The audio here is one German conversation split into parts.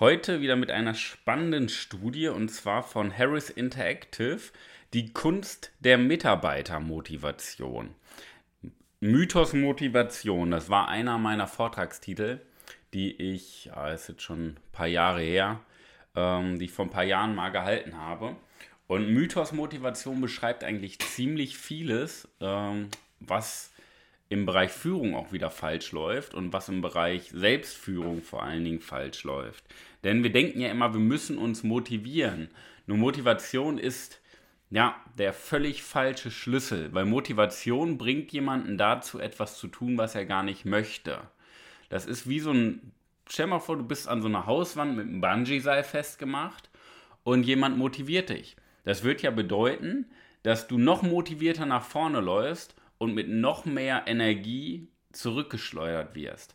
Heute wieder mit einer spannenden Studie und zwar von Harris Interactive, die Kunst der Mitarbeitermotivation. Mythos Motivation, das war einer meiner Vortragstitel, die ich, ja, ist jetzt schon ein paar Jahre her, ähm, die ich vor ein paar Jahren mal gehalten habe. Und Mythos Motivation beschreibt eigentlich ziemlich vieles, ähm, was im Bereich Führung auch wieder falsch läuft und was im Bereich Selbstführung vor allen Dingen falsch läuft. Denn wir denken ja immer, wir müssen uns motivieren. Nur Motivation ist ja der völlig falsche Schlüssel, weil Motivation bringt jemanden dazu, etwas zu tun, was er gar nicht möchte. Das ist wie so ein, stell mal vor, du bist an so einer Hauswand mit einem Bungee-Seil festgemacht und jemand motiviert dich. Das wird ja bedeuten, dass du noch motivierter nach vorne läufst und mit noch mehr Energie zurückgeschleudert wirst.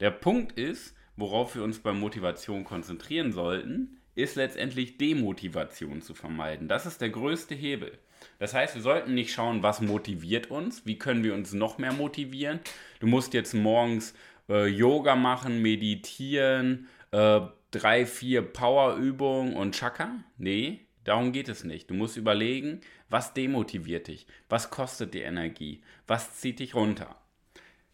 Der Punkt ist, worauf wir uns bei Motivation konzentrieren sollten, ist letztendlich Demotivation zu vermeiden. Das ist der größte Hebel. Das heißt, wir sollten nicht schauen, was motiviert uns, wie können wir uns noch mehr motivieren. Du musst jetzt morgens äh, Yoga machen, meditieren, äh, drei, vier Powerübungen und Chakra. Nee, darum geht es nicht. Du musst überlegen, was demotiviert dich? Was kostet die Energie? Was zieht dich runter?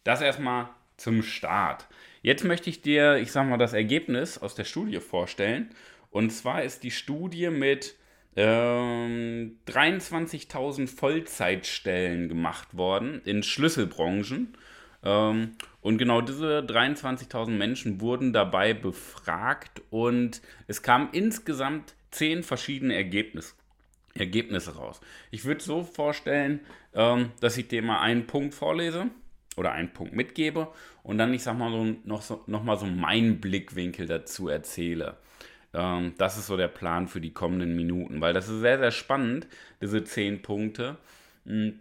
Das erstmal zum Start. Jetzt möchte ich dir, ich sag mal, das Ergebnis aus der Studie vorstellen. Und zwar ist die Studie mit ähm, 23.000 Vollzeitstellen gemacht worden in Schlüsselbranchen. Ähm, und genau diese 23.000 Menschen wurden dabei befragt und es kamen insgesamt zehn verschiedene Ergebnisse Ergebnisse raus. Ich würde so vorstellen, ähm, dass ich dir mal einen Punkt vorlese oder einen Punkt mitgebe und dann, ich sag mal, so, noch, so, noch mal so meinen Blickwinkel dazu erzähle. Ähm, das ist so der Plan für die kommenden Minuten, weil das ist sehr, sehr spannend, diese zehn Punkte. Mh,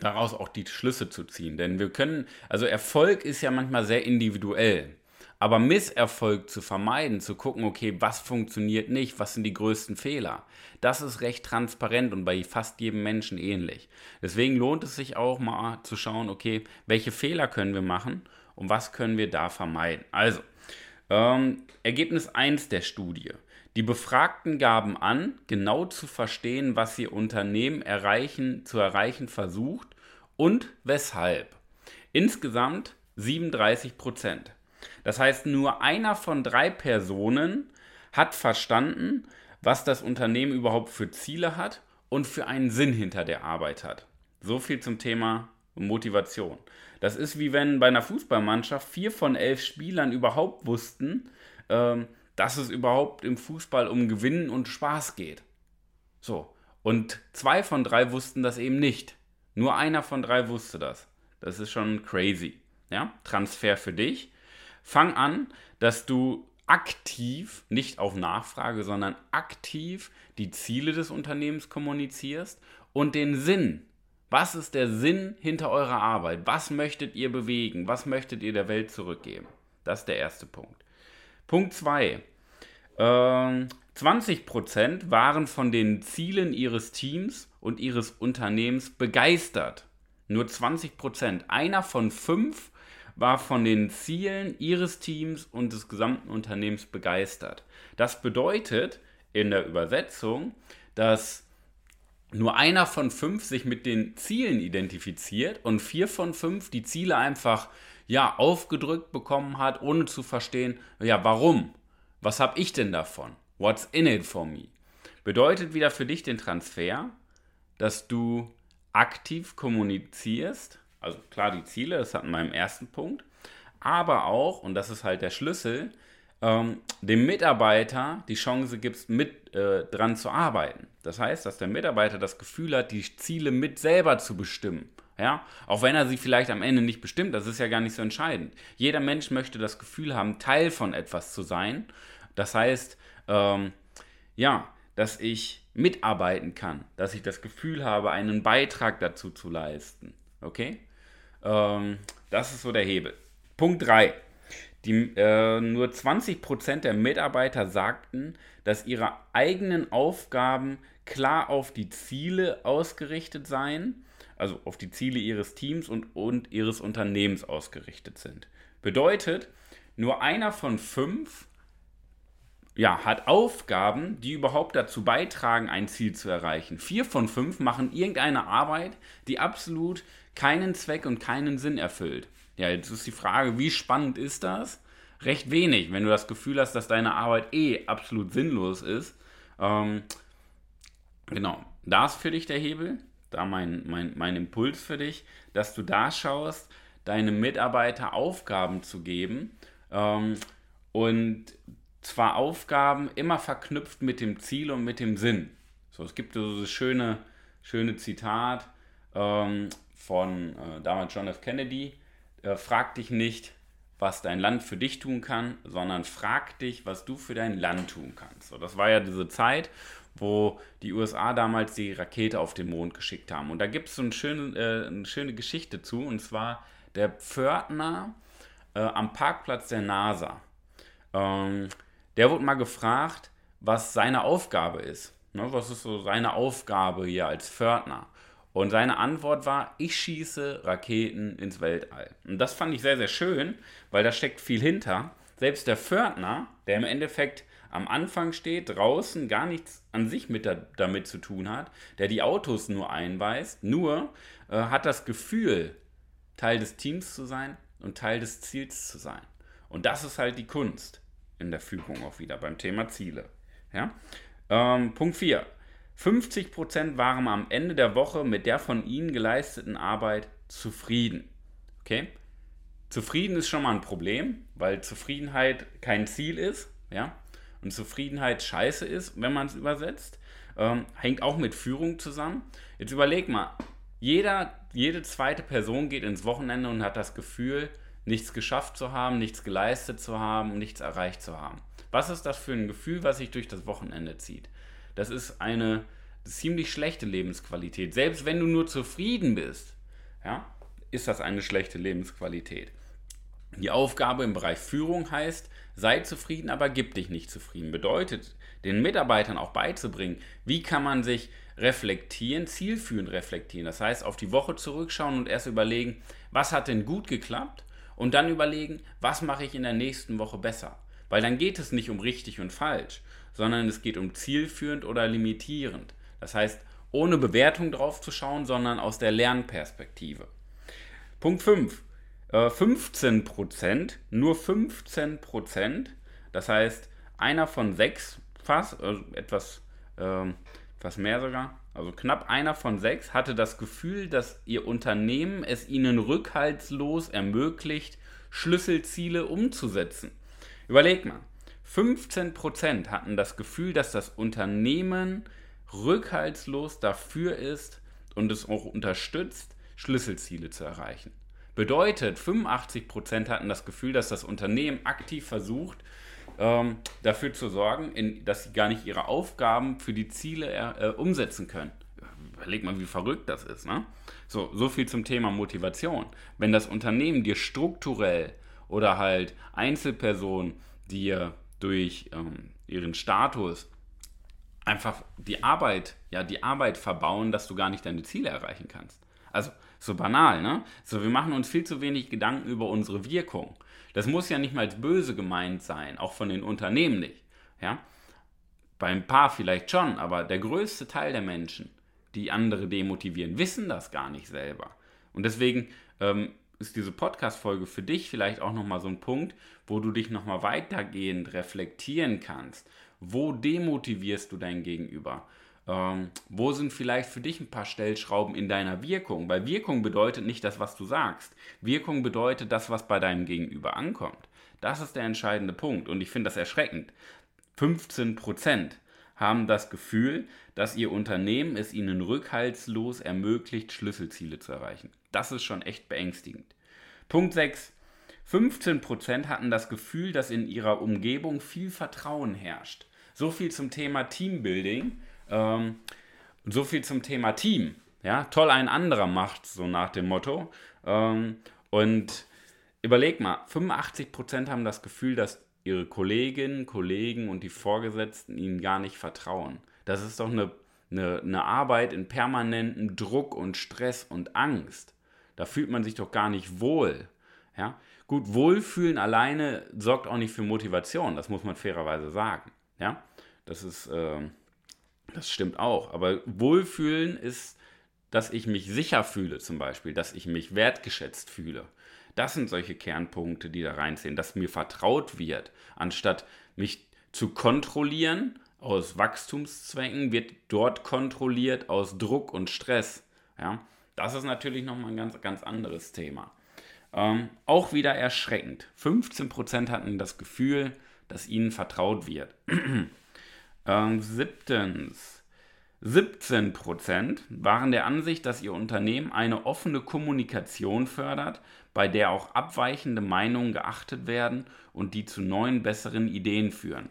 daraus auch die Schlüsse zu ziehen. Denn wir können, also Erfolg ist ja manchmal sehr individuell. Aber Misserfolg zu vermeiden, zu gucken, okay, was funktioniert nicht, was sind die größten Fehler, das ist recht transparent und bei fast jedem Menschen ähnlich. Deswegen lohnt es sich auch mal zu schauen, okay, welche Fehler können wir machen und was können wir da vermeiden. Also, ähm, Ergebnis 1 der Studie. Die Befragten gaben an, genau zu verstehen, was ihr Unternehmen erreichen, zu erreichen versucht und weshalb. Insgesamt 37 Prozent. Das heißt, nur einer von drei Personen hat verstanden, was das Unternehmen überhaupt für Ziele hat und für einen Sinn hinter der Arbeit hat. So viel zum Thema Motivation. Das ist wie wenn bei einer Fußballmannschaft vier von elf Spielern überhaupt wussten, ähm, dass es überhaupt im Fußball um Gewinnen und Spaß geht. So. Und zwei von drei wussten das eben nicht. Nur einer von drei wusste das. Das ist schon crazy. Ja? Transfer für dich. Fang an, dass du aktiv, nicht auf Nachfrage, sondern aktiv die Ziele des Unternehmens kommunizierst und den Sinn. Was ist der Sinn hinter eurer Arbeit? Was möchtet ihr bewegen? Was möchtet ihr der Welt zurückgeben? Das ist der erste Punkt. Punkt 2. Ähm, 20% waren von den Zielen ihres Teams und ihres Unternehmens begeistert. Nur 20%. Einer von fünf war von den Zielen ihres Teams und des gesamten Unternehmens begeistert. Das bedeutet in der Übersetzung, dass nur einer von fünf sich mit den Zielen identifiziert und vier von fünf die Ziele einfach ja aufgedrückt bekommen hat, ohne zu verstehen, ja warum? Was habe ich denn davon? What's in it for me? Bedeutet wieder für dich den Transfer, dass du aktiv kommunizierst also klar die Ziele, das hatten wir im ersten Punkt, aber auch, und das ist halt der Schlüssel, ähm, dem Mitarbeiter die Chance gibst, mit äh, dran zu arbeiten. Das heißt, dass der Mitarbeiter das Gefühl hat, die Ziele mit selber zu bestimmen. Ja, auch wenn er sie vielleicht am Ende nicht bestimmt, das ist ja gar nicht so entscheidend. Jeder Mensch möchte das Gefühl haben, Teil von etwas zu sein. Das heißt, ähm, ja, dass ich mitarbeiten kann, dass ich das Gefühl habe, einen Beitrag dazu zu leisten. Okay? Ähm, das ist so der Hebel. Punkt 3. Die, äh, nur 20% der Mitarbeiter sagten, dass ihre eigenen Aufgaben klar auf die Ziele ausgerichtet seien, also auf die Ziele ihres Teams und, und ihres Unternehmens ausgerichtet sind. Bedeutet, nur einer von fünf ja, hat Aufgaben, die überhaupt dazu beitragen, ein Ziel zu erreichen. Vier von fünf machen irgendeine Arbeit, die absolut keinen Zweck und keinen Sinn erfüllt. Ja, jetzt ist die Frage, wie spannend ist das? Recht wenig, wenn du das Gefühl hast, dass deine Arbeit eh absolut sinnlos ist. Ähm, genau, da ist für dich der Hebel, da mein, mein, mein Impuls für dich, dass du da schaust, deine Mitarbeiter Aufgaben zu geben ähm, und zwar Aufgaben immer verknüpft mit dem Ziel und mit dem Sinn. So, es gibt so das schöne, schöne Zitat ähm, von äh, damals John F. Kennedy: äh, Frag dich nicht, was dein Land für dich tun kann, sondern frag dich, was du für dein Land tun kannst. So, das war ja diese Zeit, wo die USA damals die Rakete auf den Mond geschickt haben. Und da gibt es so eine schöne, äh, eine schöne Geschichte zu, und zwar der Pförtner äh, am Parkplatz der NASA. Ähm, der wurde mal gefragt, was seine Aufgabe ist. Ne, was ist so seine Aufgabe hier als Pförtner? Und seine Antwort war, ich schieße Raketen ins Weltall. Und das fand ich sehr, sehr schön, weil da steckt viel hinter. Selbst der Pförtner, der im Endeffekt am Anfang steht, draußen gar nichts an sich mit da, damit zu tun hat, der die Autos nur einweist, nur äh, hat das Gefühl, Teil des Teams zu sein und Teil des Ziels zu sein. Und das ist halt die Kunst in der Führung auch wieder beim Thema Ziele. Ja? Ähm, Punkt 4. 50% waren am Ende der Woche mit der von ihnen geleisteten Arbeit zufrieden. Okay? Zufrieden ist schon mal ein Problem, weil Zufriedenheit kein Ziel ist, ja, und Zufriedenheit scheiße ist, wenn man es übersetzt. Ähm, hängt auch mit Führung zusammen. Jetzt überleg mal, jeder, jede zweite Person geht ins Wochenende und hat das Gefühl, nichts geschafft zu haben, nichts geleistet zu haben, nichts erreicht zu haben. Was ist das für ein Gefühl, was sich durch das Wochenende zieht? Das ist eine ziemlich schlechte Lebensqualität. Selbst wenn du nur zufrieden bist, ja, ist das eine schlechte Lebensqualität. Die Aufgabe im Bereich Führung heißt, sei zufrieden, aber gib dich nicht zufrieden. Bedeutet, den Mitarbeitern auch beizubringen, wie kann man sich reflektieren, zielführend reflektieren. Das heißt, auf die Woche zurückschauen und erst überlegen, was hat denn gut geklappt und dann überlegen, was mache ich in der nächsten Woche besser. Weil dann geht es nicht um richtig und falsch, sondern es geht um zielführend oder limitierend. Das heißt, ohne Bewertung drauf zu schauen, sondern aus der Lernperspektive. Punkt 5. 15% äh, nur 15% das heißt, einer von sechs, fast, also etwas, äh, etwas mehr sogar, also knapp einer von sechs, hatte das Gefühl, dass ihr Unternehmen es ihnen rückhaltslos ermöglicht, Schlüsselziele umzusetzen. Überleg mal, 15% hatten das Gefühl, dass das Unternehmen rückhaltslos dafür ist und es auch unterstützt, Schlüsselziele zu erreichen. Bedeutet, 85% hatten das Gefühl, dass das Unternehmen aktiv versucht, ähm, dafür zu sorgen, in, dass sie gar nicht ihre Aufgaben für die Ziele äh, umsetzen können. Überleg mal, wie verrückt das ist. Ne? So, so viel zum Thema Motivation. Wenn das Unternehmen dir strukturell oder halt Einzelpersonen dir durch ähm, ihren Status einfach die Arbeit, ja, die Arbeit verbauen, dass du gar nicht deine Ziele erreichen kannst. Also, so banal, ne? So, wir machen uns viel zu wenig Gedanken über unsere Wirkung. Das muss ja nicht mal als böse gemeint sein, auch von den Unternehmen nicht. Ja? Bei ein paar vielleicht schon, aber der größte Teil der Menschen, die andere demotivieren, wissen das gar nicht selber. Und deswegen ähm, ist diese Podcast-Folge für dich vielleicht auch nochmal so ein Punkt, wo du dich nochmal weitergehend reflektieren kannst. Wo demotivierst du dein Gegenüber? Ähm, wo sind vielleicht für dich ein paar Stellschrauben in deiner Wirkung? Weil Wirkung bedeutet nicht das, was du sagst. Wirkung bedeutet das, was bei deinem Gegenüber ankommt. Das ist der entscheidende Punkt und ich finde das erschreckend. 15% haben das Gefühl, dass ihr Unternehmen es ihnen rückhaltslos ermöglicht, Schlüsselziele zu erreichen. Das ist schon echt beängstigend. Punkt 6. 15% hatten das Gefühl, dass in ihrer Umgebung viel Vertrauen herrscht. So viel zum Thema Teambuilding ähm, so viel zum Thema Team. Ja, toll ein anderer macht, so nach dem Motto. Ähm, und überleg mal, 85% haben das Gefühl, dass ihre Kolleginnen, Kollegen und die Vorgesetzten ihnen gar nicht vertrauen. Das ist doch eine, eine, eine Arbeit in permanentem Druck und Stress und Angst. Da fühlt man sich doch gar nicht wohl. Ja? Gut, Wohlfühlen alleine sorgt auch nicht für Motivation, das muss man fairerweise sagen. Ja? Das ist, äh, das stimmt auch. Aber Wohlfühlen ist, dass ich mich sicher fühle, zum Beispiel, dass ich mich wertgeschätzt fühle. Das sind solche Kernpunkte, die da reinziehen, dass mir vertraut wird, anstatt mich zu kontrollieren aus Wachstumszwecken, wird dort kontrolliert aus Druck und Stress. Ja, das ist natürlich nochmal ein ganz, ganz anderes Thema. Ähm, auch wieder erschreckend. 15% hatten das Gefühl, dass ihnen vertraut wird. ähm, siebtens. 17% waren der Ansicht, dass ihr Unternehmen eine offene Kommunikation fördert, bei der auch abweichende Meinungen geachtet werden und die zu neuen, besseren Ideen führen.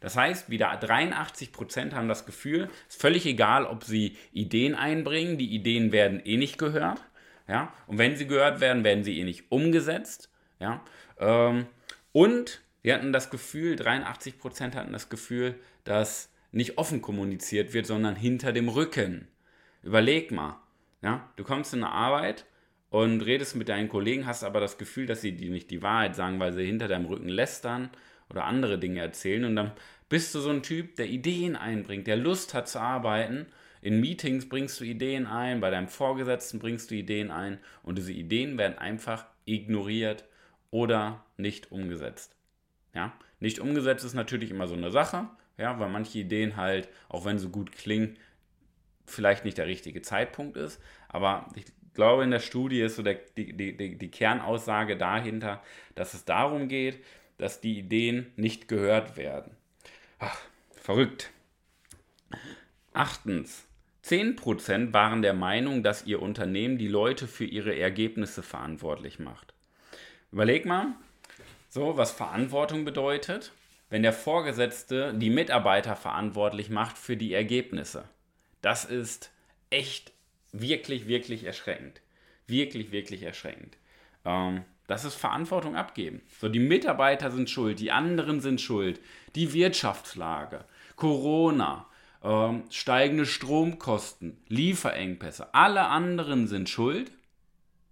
Das heißt, wieder 83% haben das Gefühl, es ist völlig egal, ob sie Ideen einbringen, die Ideen werden eh nicht gehört. Ja? Und wenn sie gehört werden, werden sie eh nicht umgesetzt. Ja? Ähm, und wir hatten das Gefühl, 83% hatten das Gefühl, dass nicht offen kommuniziert wird, sondern hinter dem Rücken. Überleg mal. Ja? Du kommst in eine Arbeit und redest mit deinen Kollegen, hast aber das Gefühl, dass sie dir nicht die Wahrheit sagen, weil sie hinter deinem Rücken lästern oder andere Dinge erzählen. Und dann bist du so ein Typ, der Ideen einbringt, der Lust hat zu arbeiten. In Meetings bringst du Ideen ein, bei deinem Vorgesetzten bringst du Ideen ein und diese Ideen werden einfach ignoriert oder nicht umgesetzt. Ja? Nicht umgesetzt ist natürlich immer so eine Sache, ja, weil manche Ideen halt, auch wenn sie gut klingen, vielleicht nicht der richtige Zeitpunkt ist. Aber ich glaube, in der Studie ist so der, die, die, die Kernaussage dahinter, dass es darum geht, dass die Ideen nicht gehört werden. Ach, verrückt. Achtens. 10% waren der Meinung, dass ihr Unternehmen die Leute für ihre Ergebnisse verantwortlich macht. Überleg mal, so was Verantwortung bedeutet, wenn der Vorgesetzte die Mitarbeiter verantwortlich macht für die Ergebnisse. Das ist echt wirklich, wirklich erschreckend. Wirklich, wirklich erschreckend. Ähm, das ist Verantwortung abgeben. So, die Mitarbeiter sind schuld, die anderen sind schuld, die Wirtschaftslage, Corona, ähm, steigende Stromkosten, Lieferengpässe, alle anderen sind schuld,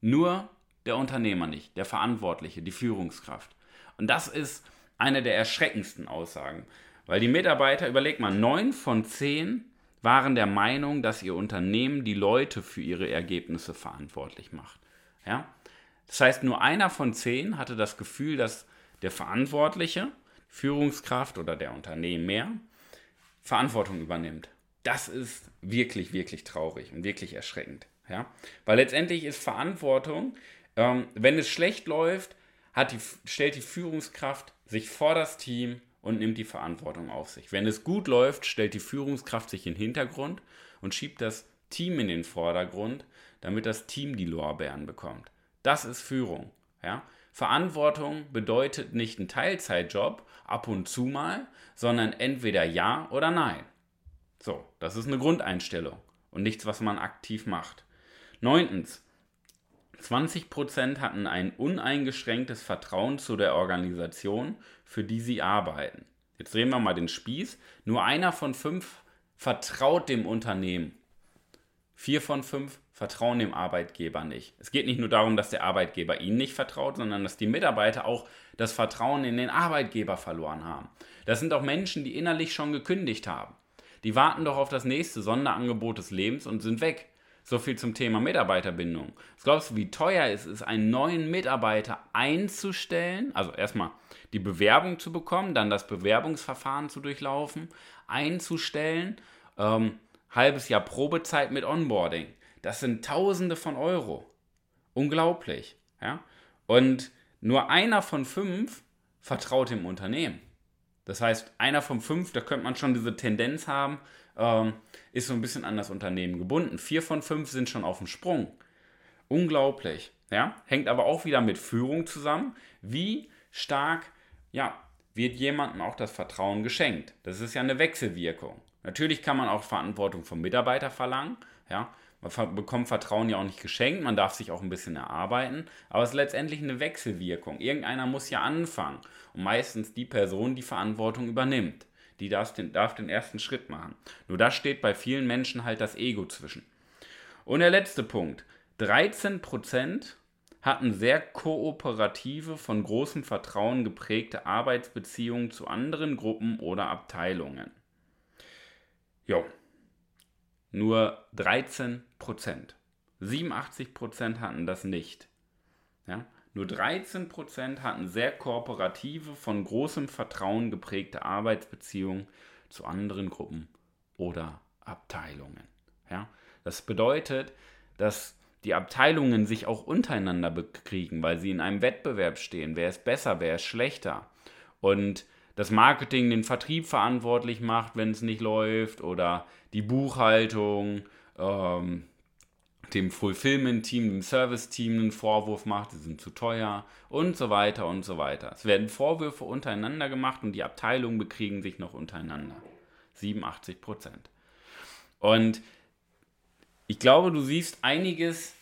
nur der Unternehmer nicht, der Verantwortliche, die Führungskraft. Und das ist eine der erschreckendsten Aussagen, weil die Mitarbeiter, überleg mal, neun von zehn waren der Meinung, dass ihr Unternehmen die Leute für ihre Ergebnisse verantwortlich macht. Ja? Das heißt, nur einer von zehn hatte das Gefühl, dass der Verantwortliche, Führungskraft oder der Unternehmer Verantwortung übernimmt. Das ist wirklich, wirklich traurig und wirklich erschreckend. Ja? Weil letztendlich ist Verantwortung, ähm, wenn es schlecht läuft, hat die, stellt die Führungskraft sich vor das Team und nimmt die Verantwortung auf sich. Wenn es gut läuft, stellt die Führungskraft sich in den Hintergrund und schiebt das Team in den Vordergrund, damit das Team die Lorbeeren bekommt. Das ist Führung. Ja? Verantwortung bedeutet nicht ein Teilzeitjob ab und zu mal, sondern entweder ja oder nein. So, das ist eine Grundeinstellung und nichts, was man aktiv macht. Neuntens, 20% hatten ein uneingeschränktes Vertrauen zu der Organisation, für die sie arbeiten. Jetzt drehen wir mal den Spieß. Nur einer von fünf vertraut dem Unternehmen. Vier von fünf vertrauen dem Arbeitgeber nicht. Es geht nicht nur darum, dass der Arbeitgeber ihnen nicht vertraut, sondern dass die Mitarbeiter auch das Vertrauen in den Arbeitgeber verloren haben. Das sind auch Menschen, die innerlich schon gekündigt haben. Die warten doch auf das nächste Sonderangebot des Lebens und sind weg. So viel zum Thema Mitarbeiterbindung. Was glaubst du, wie teuer es ist, einen neuen Mitarbeiter einzustellen? Also erstmal die Bewerbung zu bekommen, dann das Bewerbungsverfahren zu durchlaufen, einzustellen, ähm, halbes Jahr Probezeit mit Onboarding. Das sind Tausende von Euro. Unglaublich. Ja? Und nur einer von fünf vertraut dem Unternehmen. Das heißt, einer von fünf, da könnte man schon diese Tendenz haben, ähm, ist so ein bisschen an das Unternehmen gebunden. Vier von fünf sind schon auf dem Sprung. Unglaublich. Ja? Hängt aber auch wieder mit Führung zusammen. Wie stark ja, wird jemandem auch das Vertrauen geschenkt. Das ist ja eine Wechselwirkung. Natürlich kann man auch Verantwortung vom Mitarbeiter verlangen. Ja, man bekommt Vertrauen ja auch nicht geschenkt, man darf sich auch ein bisschen erarbeiten, aber es ist letztendlich eine Wechselwirkung. Irgendeiner muss ja anfangen und meistens die Person, die Verantwortung übernimmt. Die darf den, darf den ersten Schritt machen. Nur da steht bei vielen Menschen halt das Ego zwischen. Und der letzte Punkt. 13% hatten sehr kooperative, von großem Vertrauen geprägte Arbeitsbeziehungen zu anderen Gruppen oder Abteilungen. Jo, nur 13 Prozent. 87 Prozent hatten das nicht. Ja? Nur 13 Prozent hatten sehr kooperative, von großem Vertrauen geprägte Arbeitsbeziehungen zu anderen Gruppen oder Abteilungen. Ja? Das bedeutet, dass die Abteilungen sich auch untereinander bekriegen, weil sie in einem Wettbewerb stehen. Wer ist besser, wer ist schlechter? Und das Marketing den Vertrieb verantwortlich macht, wenn es nicht läuft, oder die Buchhaltung, ähm, dem Fulfillment-Team, dem Service-Team einen Vorwurf macht, sie sind zu teuer und so weiter und so weiter. Es werden Vorwürfe untereinander gemacht und die Abteilungen bekriegen sich noch untereinander. 87 Prozent. Und ich glaube, du siehst einiges,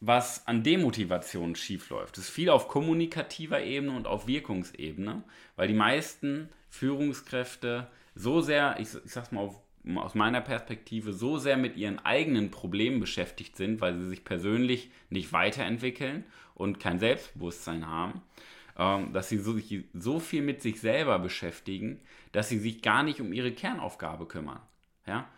was an Demotivation schiefläuft. Es ist viel auf kommunikativer Ebene und auf Wirkungsebene, weil die meisten Führungskräfte so sehr, ich, ich sag's mal auf, aus meiner Perspektive, so sehr mit ihren eigenen Problemen beschäftigt sind, weil sie sich persönlich nicht weiterentwickeln und kein Selbstbewusstsein haben, ähm, dass sie so, so viel mit sich selber beschäftigen, dass sie sich gar nicht um ihre Kernaufgabe kümmern. Ja?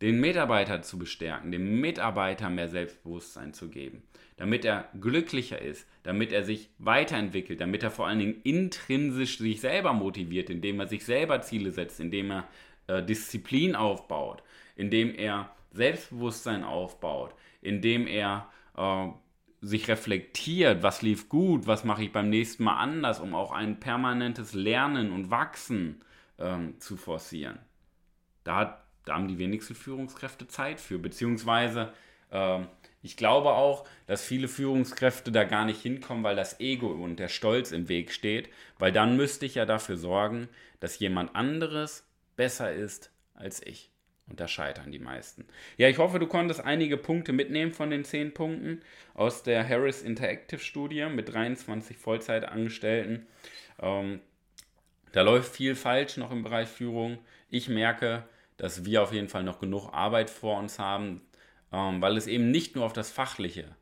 den Mitarbeiter zu bestärken, dem Mitarbeiter mehr Selbstbewusstsein zu geben, damit er glücklicher ist, damit er sich weiterentwickelt, damit er vor allen Dingen intrinsisch sich selber motiviert, indem er sich selber Ziele setzt, indem er äh, Disziplin aufbaut, indem er Selbstbewusstsein aufbaut, indem er äh, sich reflektiert, was lief gut, was mache ich beim nächsten Mal anders, um auch ein permanentes Lernen und Wachsen ähm, zu forcieren. Da hat da haben die wenigsten Führungskräfte Zeit für. Beziehungsweise, äh, ich glaube auch, dass viele Führungskräfte da gar nicht hinkommen, weil das Ego und der Stolz im Weg steht. Weil dann müsste ich ja dafür sorgen, dass jemand anderes besser ist als ich. Und da scheitern die meisten. Ja, ich hoffe, du konntest einige Punkte mitnehmen von den 10 Punkten aus der Harris Interactive Studie mit 23 Vollzeitangestellten. Ähm, da läuft viel falsch noch im Bereich Führung. Ich merke, dass wir auf jeden Fall noch genug Arbeit vor uns haben, ähm, weil es eben nicht nur auf das Fachliche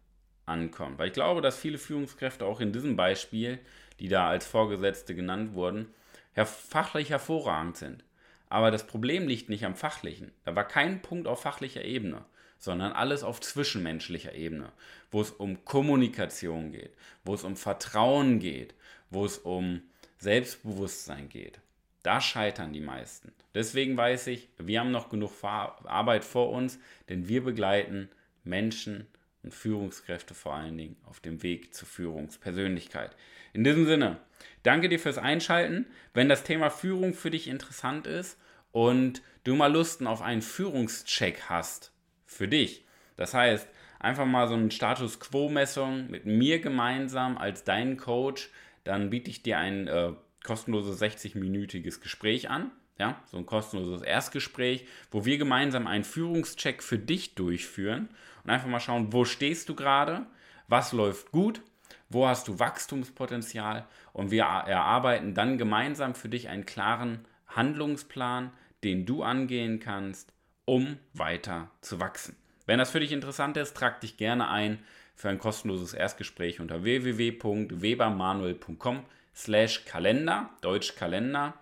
ankommt. Weil ich glaube, dass viele Führungskräfte auch in diesem Beispiel, die da als Vorgesetzte genannt wurden, ja, fachlich hervorragend sind. Aber das Problem liegt nicht am Fachlichen. Da war kein Punkt auf fachlicher Ebene, sondern alles auf zwischenmenschlicher Ebene, wo es um Kommunikation geht, wo es um Vertrauen geht, wo es um Selbstbewusstsein geht. Da scheitern die meisten. Deswegen weiß ich, wir haben noch genug Arbeit vor uns, denn wir begleiten Menschen und Führungskräfte vor allen Dingen auf dem Weg zur Führungspersönlichkeit. In diesem Sinne, danke dir fürs Einschalten. Wenn das Thema Führung für dich interessant ist und du mal Lusten auf einen Führungscheck hast für dich, das heißt, einfach mal so eine Status Quo-Messung mit mir gemeinsam als deinen Coach, dann biete ich dir ein äh, kostenloses 60-minütiges Gespräch an. Ja, so ein kostenloses Erstgespräch, wo wir gemeinsam einen Führungscheck für dich durchführen und einfach mal schauen, wo stehst du gerade, was läuft gut, wo hast du Wachstumspotenzial und wir erarbeiten dann gemeinsam für dich einen klaren Handlungsplan, den du angehen kannst, um weiter zu wachsen. Wenn das für dich interessant ist, trag dich gerne ein für ein kostenloses Erstgespräch unter www.webermanuel.com slash Kalender, Deutsch Kalender,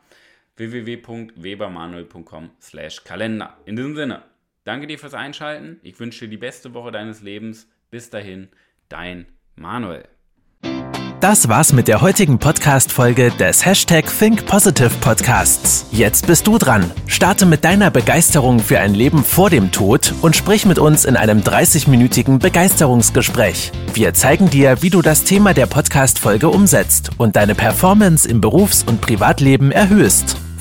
www.webermanuel.com slash Kalender. In diesem Sinne, danke dir fürs Einschalten. Ich wünsche dir die beste Woche deines Lebens. Bis dahin, dein Manuel. Das war's mit der heutigen Podcast-Folge des Hashtag Think Podcasts. Jetzt bist du dran. Starte mit deiner Begeisterung für ein Leben vor dem Tod und sprich mit uns in einem 30-minütigen Begeisterungsgespräch. Wir zeigen dir, wie du das Thema der Podcast-Folge umsetzt und deine Performance im Berufs- und Privatleben erhöhst.